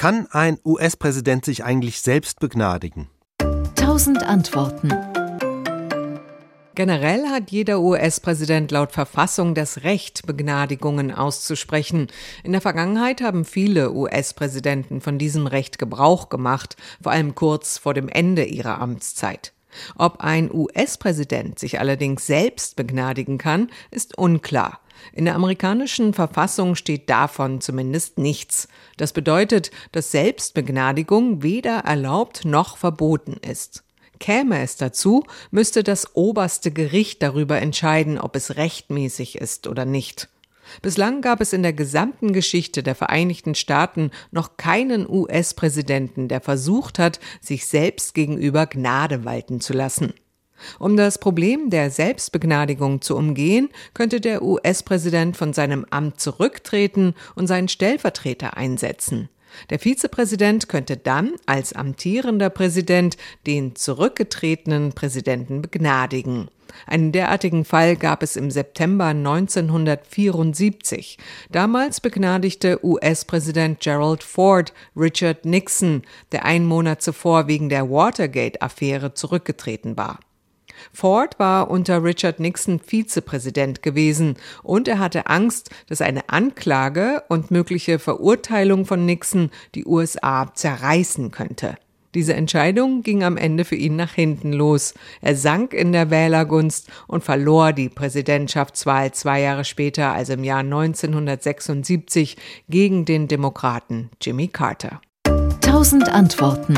Kann ein US-Präsident sich eigentlich selbst begnadigen? Tausend Antworten. Generell hat jeder US-Präsident laut Verfassung das Recht, Begnadigungen auszusprechen. In der Vergangenheit haben viele US-Präsidenten von diesem Recht Gebrauch gemacht, vor allem kurz vor dem Ende ihrer Amtszeit. Ob ein US-Präsident sich allerdings selbst begnadigen kann, ist unklar. In der amerikanischen Verfassung steht davon zumindest nichts. Das bedeutet, dass Selbstbegnadigung weder erlaubt noch verboten ist. Käme es dazu, müsste das oberste Gericht darüber entscheiden, ob es rechtmäßig ist oder nicht. Bislang gab es in der gesamten Geschichte der Vereinigten Staaten noch keinen US-Präsidenten, der versucht hat, sich selbst gegenüber Gnade walten zu lassen. Um das Problem der Selbstbegnadigung zu umgehen, könnte der US-Präsident von seinem Amt zurücktreten und seinen Stellvertreter einsetzen. Der Vizepräsident könnte dann als amtierender Präsident den zurückgetretenen Präsidenten begnadigen. Einen derartigen Fall gab es im September 1974. Damals begnadigte US-Präsident Gerald Ford Richard Nixon, der einen Monat zuvor wegen der Watergate-Affäre zurückgetreten war. Ford war unter Richard Nixon Vizepräsident gewesen und er hatte Angst, dass eine Anklage und mögliche Verurteilung von Nixon die USA zerreißen könnte. Diese Entscheidung ging am Ende für ihn nach hinten los. Er sank in der Wählergunst und verlor die Präsidentschaftswahl zwei Jahre später, also im Jahr 1976, gegen den Demokraten Jimmy Carter. Tausend Antworten